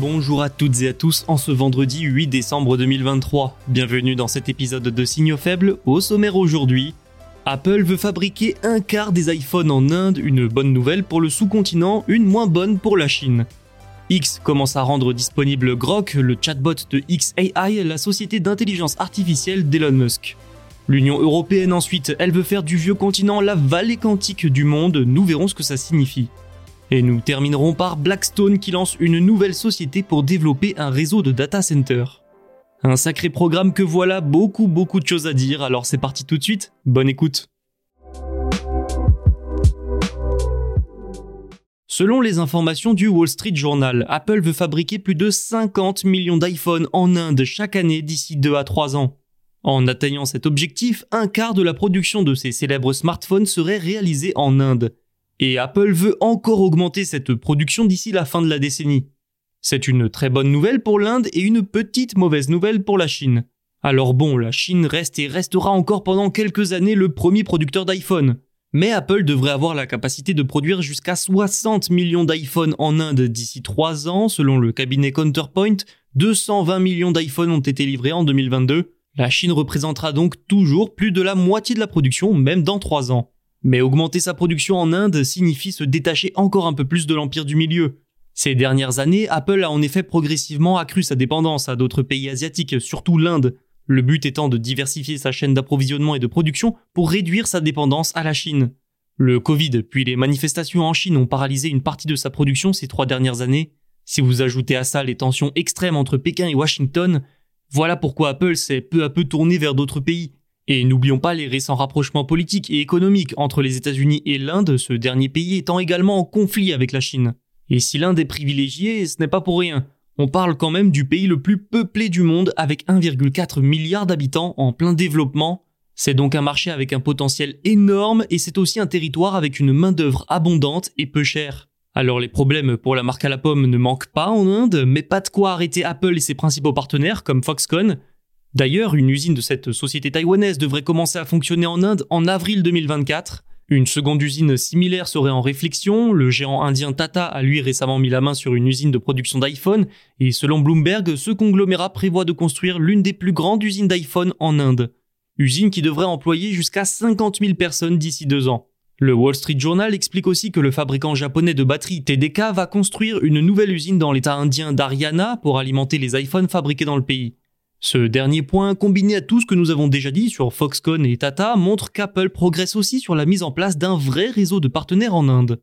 Bonjour à toutes et à tous en ce vendredi 8 décembre 2023. Bienvenue dans cet épisode de Signaux faibles. Au sommaire aujourd'hui, Apple veut fabriquer un quart des iPhones en Inde, une bonne nouvelle pour le sous-continent, une moins bonne pour la Chine. X commence à rendre disponible Grok, le chatbot de XAI, la société d'intelligence artificielle d'Elon Musk. L'Union européenne ensuite, elle veut faire du vieux continent la vallée quantique du monde, nous verrons ce que ça signifie. Et nous terminerons par Blackstone qui lance une nouvelle société pour développer un réseau de data centers. Un sacré programme que voilà beaucoup beaucoup de choses à dire, alors c'est parti tout de suite, bonne écoute. Selon les informations du Wall Street Journal, Apple veut fabriquer plus de 50 millions d'iPhone en Inde chaque année d'ici 2 à 3 ans. En atteignant cet objectif, un quart de la production de ces célèbres smartphones serait réalisée en Inde. Et Apple veut encore augmenter cette production d'ici la fin de la décennie. C'est une très bonne nouvelle pour l'Inde et une petite mauvaise nouvelle pour la Chine. Alors bon, la Chine reste et restera encore pendant quelques années le premier producteur d'iPhone. Mais Apple devrait avoir la capacité de produire jusqu'à 60 millions d'iPhone en Inde d'ici 3 ans, selon le cabinet Counterpoint. 220 millions d'iPhone ont été livrés en 2022. La Chine représentera donc toujours plus de la moitié de la production, même dans 3 ans. Mais augmenter sa production en Inde signifie se détacher encore un peu plus de l'empire du milieu. Ces dernières années, Apple a en effet progressivement accru sa dépendance à d'autres pays asiatiques, surtout l'Inde, le but étant de diversifier sa chaîne d'approvisionnement et de production pour réduire sa dépendance à la Chine. Le Covid puis les manifestations en Chine ont paralysé une partie de sa production ces trois dernières années. Si vous ajoutez à ça les tensions extrêmes entre Pékin et Washington, voilà pourquoi Apple s'est peu à peu tourné vers d'autres pays, et n'oublions pas les récents rapprochements politiques et économiques entre les États-Unis et l'Inde, ce dernier pays étant également en conflit avec la Chine. Et si l'Inde est privilégiée, ce n'est pas pour rien. On parle quand même du pays le plus peuplé du monde avec 1,4 milliard d'habitants en plein développement. C'est donc un marché avec un potentiel énorme et c'est aussi un territoire avec une main-d'œuvre abondante et peu chère. Alors les problèmes pour la marque à la pomme ne manquent pas en Inde, mais pas de quoi arrêter Apple et ses principaux partenaires comme Foxconn, D'ailleurs, une usine de cette société taïwanaise devrait commencer à fonctionner en Inde en avril 2024. Une seconde usine similaire serait en réflexion, le géant indien Tata a lui récemment mis la main sur une usine de production d'iPhone, et selon Bloomberg, ce conglomérat prévoit de construire l'une des plus grandes usines d'iPhone en Inde. Usine qui devrait employer jusqu'à 50 000 personnes d'ici deux ans. Le Wall Street Journal explique aussi que le fabricant japonais de batteries TDK va construire une nouvelle usine dans l'état indien d'Haryana pour alimenter les iPhones fabriqués dans le pays. Ce dernier point, combiné à tout ce que nous avons déjà dit sur Foxconn et Tata, montre qu'Apple progresse aussi sur la mise en place d'un vrai réseau de partenaires en Inde.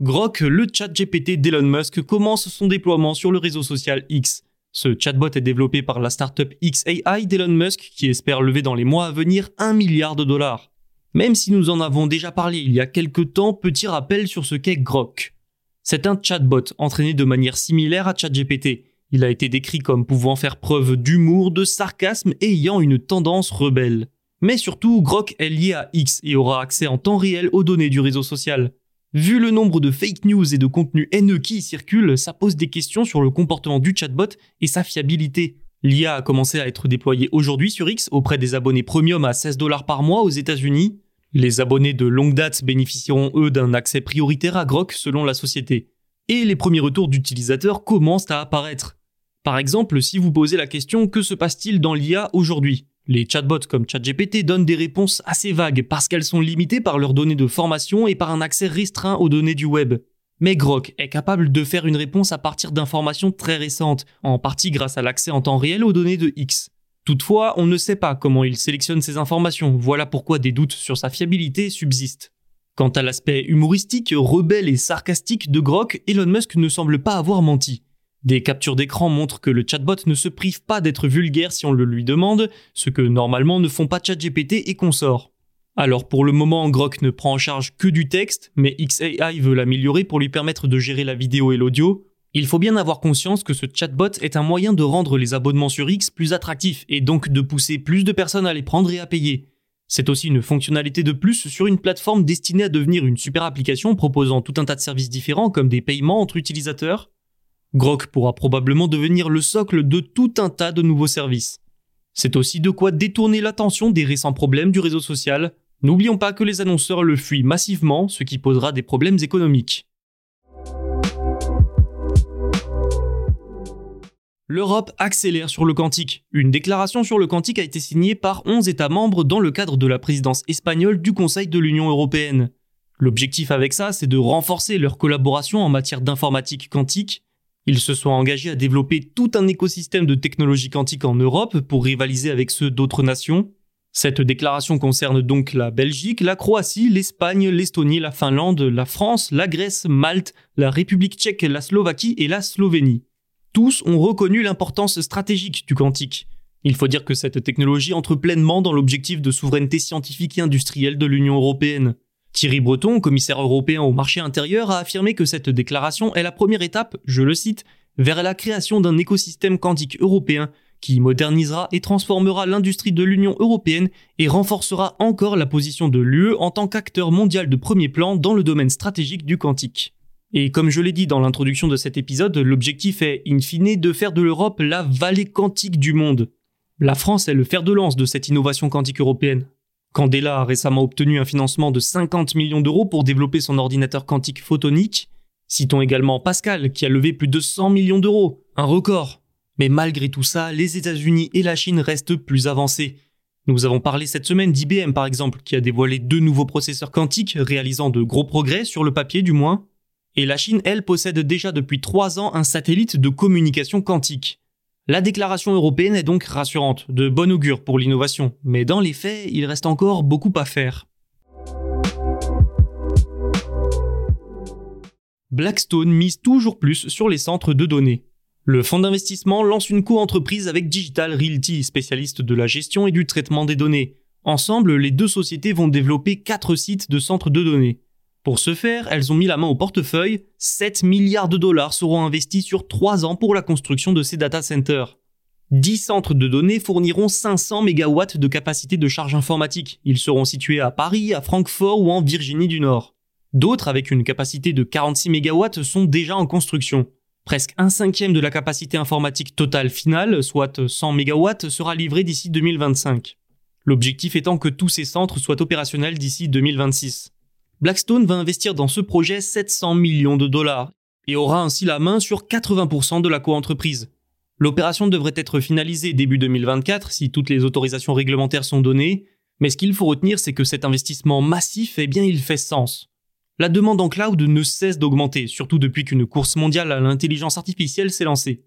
Grok, le chat GPT d'Elon Musk, commence son déploiement sur le réseau social X. Ce chatbot est développé par la startup XAI d'Elon Musk qui espère lever dans les mois à venir 1 milliard de dollars. Même si nous en avons déjà parlé il y a quelques temps, petit rappel sur ce qu'est Grok. C'est un chatbot entraîné de manière similaire à ChatGPT. Il a été décrit comme pouvant faire preuve d'humour, de sarcasme et ayant une tendance rebelle. Mais surtout, Grok est lié à X et aura accès en temps réel aux données du réseau social. Vu le nombre de fake news et de contenus haineux qui y circulent, ça pose des questions sur le comportement du chatbot et sa fiabilité. L'IA a commencé à être déployée aujourd'hui sur X auprès des abonnés premium à 16 dollars par mois aux États-Unis les abonnés de longue date bénéficieront eux d'un accès prioritaire à Grok selon la société. Et les premiers retours d'utilisateurs commencent à apparaître. Par exemple, si vous posez la question que se passe-t-il dans l'IA aujourd'hui? Les chatbots comme ChatGPT donnent des réponses assez vagues parce qu'elles sont limitées par leurs données de formation et par un accès restreint aux données du web. Mais Grok est capable de faire une réponse à partir d'informations très récentes, en partie grâce à l'accès en temps réel aux données de X. Toutefois, on ne sait pas comment il sélectionne ces informations, voilà pourquoi des doutes sur sa fiabilité subsistent. Quant à l'aspect humoristique, rebelle et sarcastique de Grok, Elon Musk ne semble pas avoir menti. Des captures d'écran montrent que le chatbot ne se prive pas d'être vulgaire si on le lui demande, ce que normalement ne font pas ChatGPT et consorts. Alors pour le moment, Grok ne prend en charge que du texte, mais XAI veut l'améliorer pour lui permettre de gérer la vidéo et l'audio. Il faut bien avoir conscience que ce chatbot est un moyen de rendre les abonnements sur X plus attractifs et donc de pousser plus de personnes à les prendre et à payer. C'est aussi une fonctionnalité de plus sur une plateforme destinée à devenir une super application proposant tout un tas de services différents comme des paiements entre utilisateurs. Grok pourra probablement devenir le socle de tout un tas de nouveaux services. C'est aussi de quoi détourner l'attention des récents problèmes du réseau social. N'oublions pas que les annonceurs le fuient massivement, ce qui posera des problèmes économiques. L'Europe accélère sur le quantique. Une déclaration sur le quantique a été signée par 11 États membres dans le cadre de la présidence espagnole du Conseil de l'Union européenne. L'objectif avec ça, c'est de renforcer leur collaboration en matière d'informatique quantique ils se sont engagés à développer tout un écosystème de technologie quantique en Europe pour rivaliser avec ceux d'autres nations. Cette déclaration concerne donc la Belgique, la Croatie, l'Espagne, l'Estonie, la Finlande, la France, la Grèce, Malte, la République tchèque, la Slovaquie et la Slovénie. Tous ont reconnu l'importance stratégique du quantique. Il faut dire que cette technologie entre pleinement dans l'objectif de souveraineté scientifique et industrielle de l'Union européenne. Thierry Breton, commissaire européen au marché intérieur, a affirmé que cette déclaration est la première étape, je le cite, vers la création d'un écosystème quantique européen qui modernisera et transformera l'industrie de l'Union européenne et renforcera encore la position de l'UE en tant qu'acteur mondial de premier plan dans le domaine stratégique du quantique. Et comme je l'ai dit dans l'introduction de cet épisode, l'objectif est, in fine, de faire de l'Europe la vallée quantique du monde. La France est le fer de lance de cette innovation quantique européenne. Candela a récemment obtenu un financement de 50 millions d'euros pour développer son ordinateur quantique photonique. Citons également Pascal, qui a levé plus de 100 millions d'euros, un record. Mais malgré tout ça, les États-Unis et la Chine restent plus avancés. Nous avons parlé cette semaine d'IBM par exemple, qui a dévoilé deux nouveaux processeurs quantiques réalisant de gros progrès sur le papier du moins. Et la Chine, elle, possède déjà depuis trois ans un satellite de communication quantique. La déclaration européenne est donc rassurante, de bon augure pour l'innovation, mais dans les faits, il reste encore beaucoup à faire. Blackstone mise toujours plus sur les centres de données. Le fonds d'investissement lance une co-entreprise avec Digital Realty, spécialiste de la gestion et du traitement des données. Ensemble, les deux sociétés vont développer quatre sites de centres de données. Pour ce faire, elles ont mis la main au portefeuille, 7 milliards de dollars seront investis sur 3 ans pour la construction de ces data centers. 10 centres de données fourniront 500 MW de capacité de charge informatique. Ils seront situés à Paris, à Francfort ou en Virginie du Nord. D'autres, avec une capacité de 46 MW, sont déjà en construction. Presque un cinquième de la capacité informatique totale finale, soit 100 MW, sera livré d'ici 2025. L'objectif étant que tous ces centres soient opérationnels d'ici 2026. Blackstone va investir dans ce projet 700 millions de dollars et aura ainsi la main sur 80% de la coentreprise. L'opération devrait être finalisée début 2024 si toutes les autorisations réglementaires sont données, mais ce qu'il faut retenir c'est que cet investissement massif, eh bien il fait sens. La demande en cloud ne cesse d'augmenter, surtout depuis qu'une course mondiale à l'intelligence artificielle s'est lancée.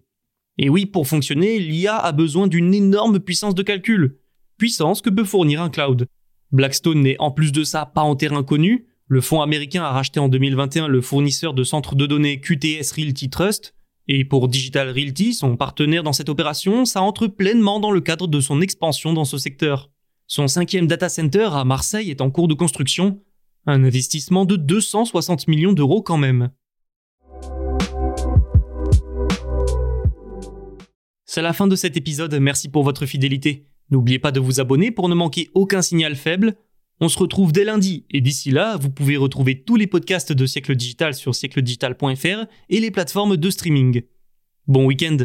Et oui, pour fonctionner, l'IA a besoin d'une énorme puissance de calcul, puissance que peut fournir un cloud. Blackstone n'est en plus de ça pas en terrain connu, le fonds américain a racheté en 2021 le fournisseur de centres de données QTS Realty Trust, et pour Digital Realty, son partenaire dans cette opération, ça entre pleinement dans le cadre de son expansion dans ce secteur. Son cinquième data center à Marseille est en cours de construction, un investissement de 260 millions d'euros quand même. C'est la fin de cet épisode, merci pour votre fidélité. N'oubliez pas de vous abonner pour ne manquer aucun signal faible. On se retrouve dès lundi et d'ici là, vous pouvez retrouver tous les podcasts de Siècle Digital sur siècledigital.fr et les plateformes de streaming. Bon week-end